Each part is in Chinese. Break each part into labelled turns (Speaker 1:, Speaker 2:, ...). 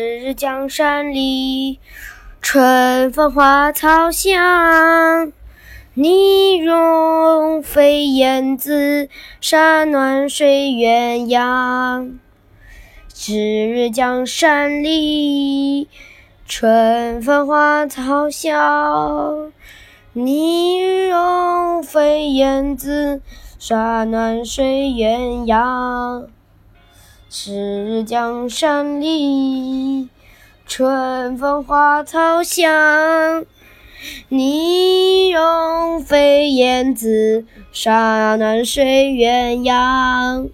Speaker 1: 日江山丽，春风花草香。泥融飞燕子，沙暖睡鸳鸯。日日江山丽，春风花草香。泥融飞燕子，沙暖睡鸳鸯。日日江山丽，春风花草香。泥融飞燕子，沙暖睡鸳鸯。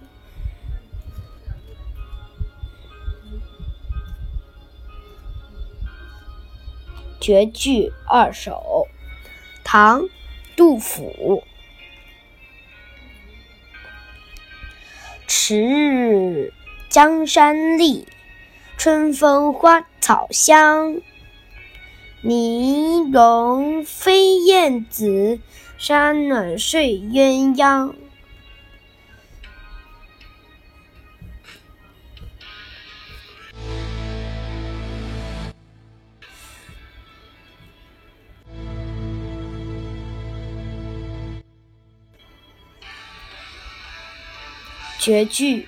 Speaker 1: 绝句二首，唐·杜甫。迟日江山丽，春风花草香。泥融飞燕子，沙暖睡鸳鸯。绝句，